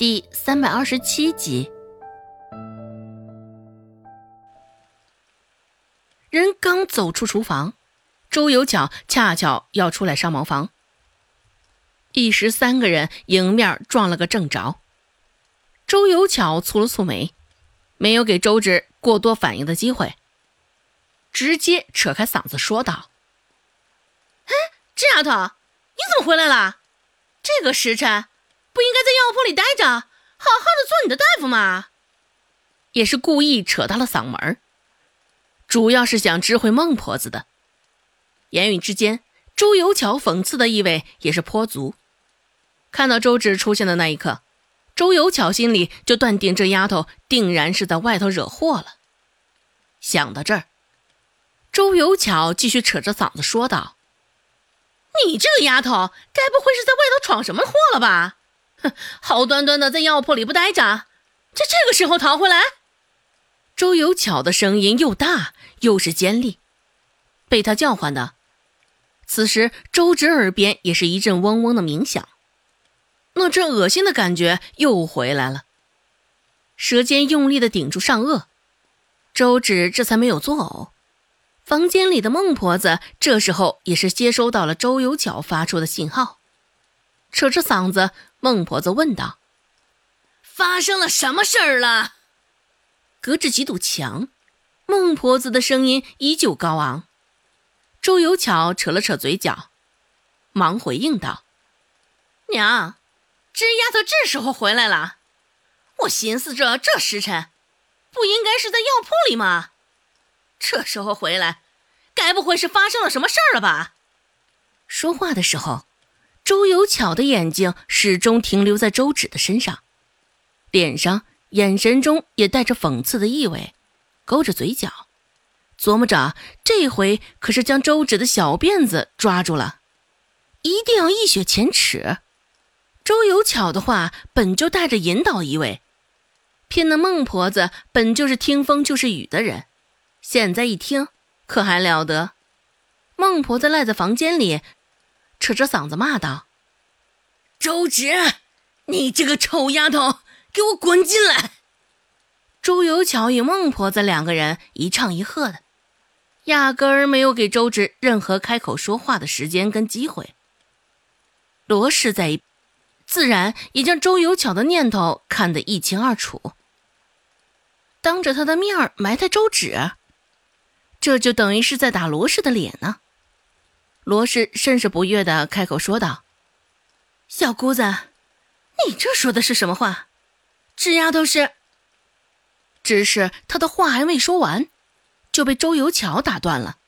第三百二十七集。人刚走出厨房，周有巧恰巧要出来上茅房，一时三个人迎面撞了个正着。周有巧蹙了蹙眉，没有给周芷过多反应的机会，直接扯开嗓子说道：“哎，这丫头，你怎么回来了？这个时辰不应该在药铺里待着，好好的做你的大夫吗？”也是故意扯大了嗓门。主要是想知会孟婆子的。言语之间，周有巧讽刺的意味也是颇足。看到周芷出现的那一刻，周有巧心里就断定这丫头定然是在外头惹祸了。想到这儿，周有巧继续扯着嗓子说道：“你这个丫头，该不会是在外头闯什么祸了吧？哼，好端端的在药铺里不待着，这这个时候逃回来？”周有巧的声音又大又是尖利，被他叫唤的。此时周芷耳边也是一阵嗡嗡的鸣响，那阵恶心的感觉又回来了。舌尖用力的顶住上颚，周芷这才没有作呕。房间里的孟婆子这时候也是接收到了周有巧发出的信号，扯着嗓子，孟婆子问道：“发生了什么事儿了？”隔着几堵墙，孟婆子的声音依旧高昂。周有巧扯了扯嘴角，忙回应道：“娘，这丫头这时候回来了。我寻思着，这时辰不应该是在药铺里吗？这时候回来，该不会是发生了什么事儿了吧？”说话的时候，周有巧的眼睛始终停留在周芷的身上，脸上。眼神中也带着讽刺的意味，勾着嘴角，琢磨着这回可是将周芷的小辫子抓住了，一定要一雪前耻。周有巧的话本就带着引导意味，偏那孟婆子本就是听风就是雨的人，现在一听可还了得？孟婆子赖在房间里，扯着嗓子骂道：“周芷，你这个臭丫头！”给我滚进来！周有巧与孟婆子两个人一唱一和的，压根儿没有给周芷任何开口说话的时间跟机会。罗氏在，自然也将周有巧的念头看得一清二楚。当着他的面埋汰周芷，这就等于是在打罗氏的脸呢。罗氏甚是不悦的开口说道：“小姑子，你这说的是什么话？”这丫头是，只是他的话还没说完，就被周有巧打断了。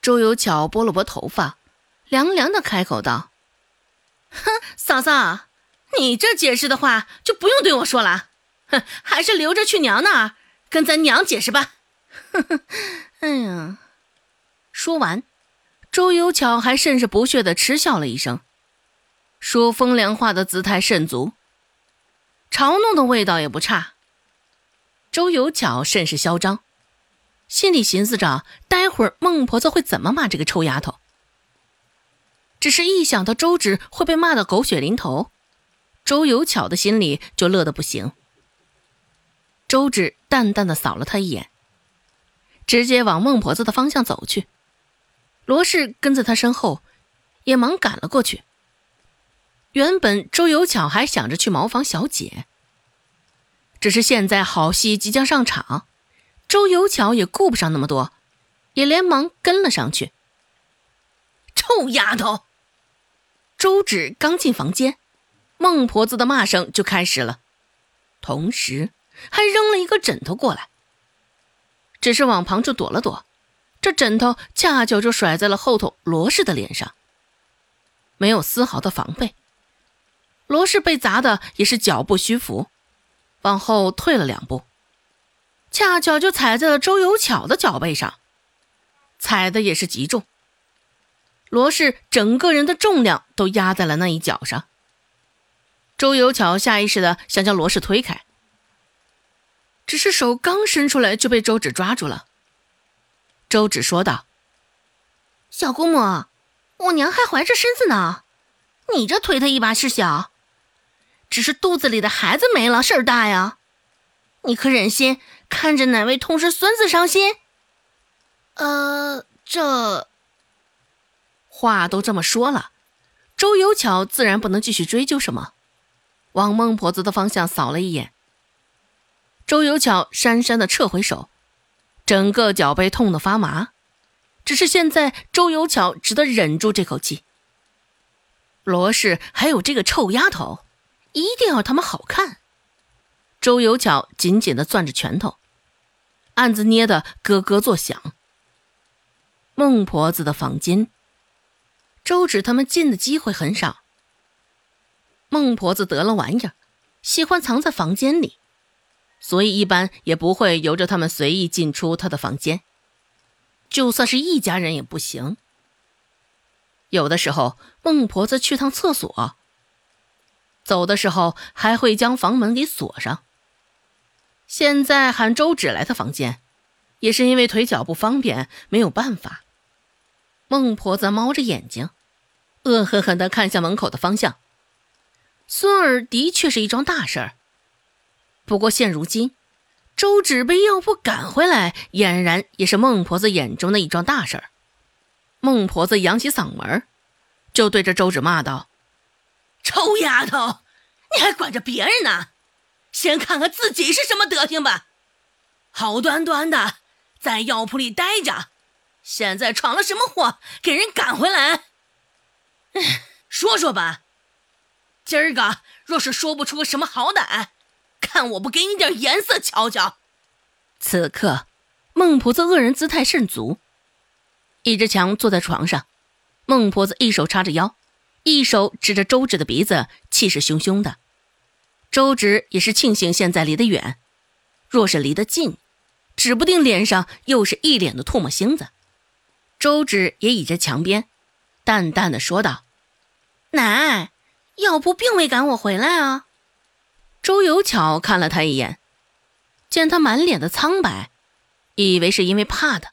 周有巧拨了拨头发，凉凉的开口道：“哼，嫂嫂，你这解释的话就不用对我说了，哼，还是留着去娘那儿跟咱娘解释吧。”哼哼，哎呀，说完，周有巧还甚是不屑的嗤笑了一声，说风凉话的姿态甚足。嘲弄的味道也不差。周有巧甚是嚣张，心里寻思着，待会儿孟婆子会怎么骂这个臭丫头。只是一想到周芷会被骂得狗血淋头，周有巧的心里就乐得不行。周芷淡淡的扫了他一眼，直接往孟婆子的方向走去。罗氏跟在他身后，也忙赶了过去。原本周有巧还想着去茅房小解，只是现在好戏即将上场，周有巧也顾不上那么多，也连忙跟了上去。臭丫头！周芷刚进房间，孟婆子的骂声就开始了，同时还扔了一个枕头过来。只是往旁处躲了躲，这枕头恰巧就甩在了后头罗氏的脸上，没有丝毫的防备。罗氏被砸的也是脚步虚浮，往后退了两步，恰巧就踩在了周有巧的脚背上，踩的也是极重。罗氏整个人的重量都压在了那一脚上。周有巧下意识的想将罗氏推开，只是手刚伸出来就被周芷抓住了。周芷说道：“小姑母，我娘还怀着身子呢，你这推她一把是小。”只是肚子里的孩子没了，事儿大呀！你可忍心看着哪位痛失孙子伤心？呃，这话都这么说了，周有巧自然不能继续追究什么，往孟婆子的方向扫了一眼。周有巧讪讪的撤回手，整个脚背痛得发麻。只是现在，周有巧只得忍住这口气。罗氏还有这个臭丫头，一定要他们好看。周有巧紧紧的攥着拳头，案子捏得咯咯作响。孟婆子的房间，周芷他们进的机会很少。孟婆子得了玩意儿，喜欢藏在房间里，所以一般也不会由着他们随意进出她的房间。就算是一家人也不行。有的时候，孟婆子去趟厕所，走的时候还会将房门给锁上。现在喊周芷来他房间，也是因为腿脚不方便，没有办法。孟婆子猫着眼睛，恶狠狠地看向门口的方向。孙儿的确是一桩大事儿，不过现如今。周芷被药铺赶回来，俨然也是孟婆子眼中的一桩大事儿。孟婆子扬起嗓门，就对着周芷骂道：“臭丫头，你还管着别人呢？先看看自己是什么德行吧！好端端的在药铺里待着，现在闯了什么祸，给人赶回来？说说吧。今儿个若是说不出个什么好歹。”看我不给你点颜色瞧瞧！此刻，孟婆子恶人姿态甚足。一只强坐在床上，孟婆子一手叉着腰，一手指着周芷的鼻子，气势汹汹的。周芷也是庆幸现在离得远，若是离得近，指不定脸上又是一脸的唾沫星子。周芷也倚着墙边，淡淡的说道：“奶，药铺并未赶我回来啊。”周有巧看了他一眼，见他满脸的苍白，以为是因为怕的。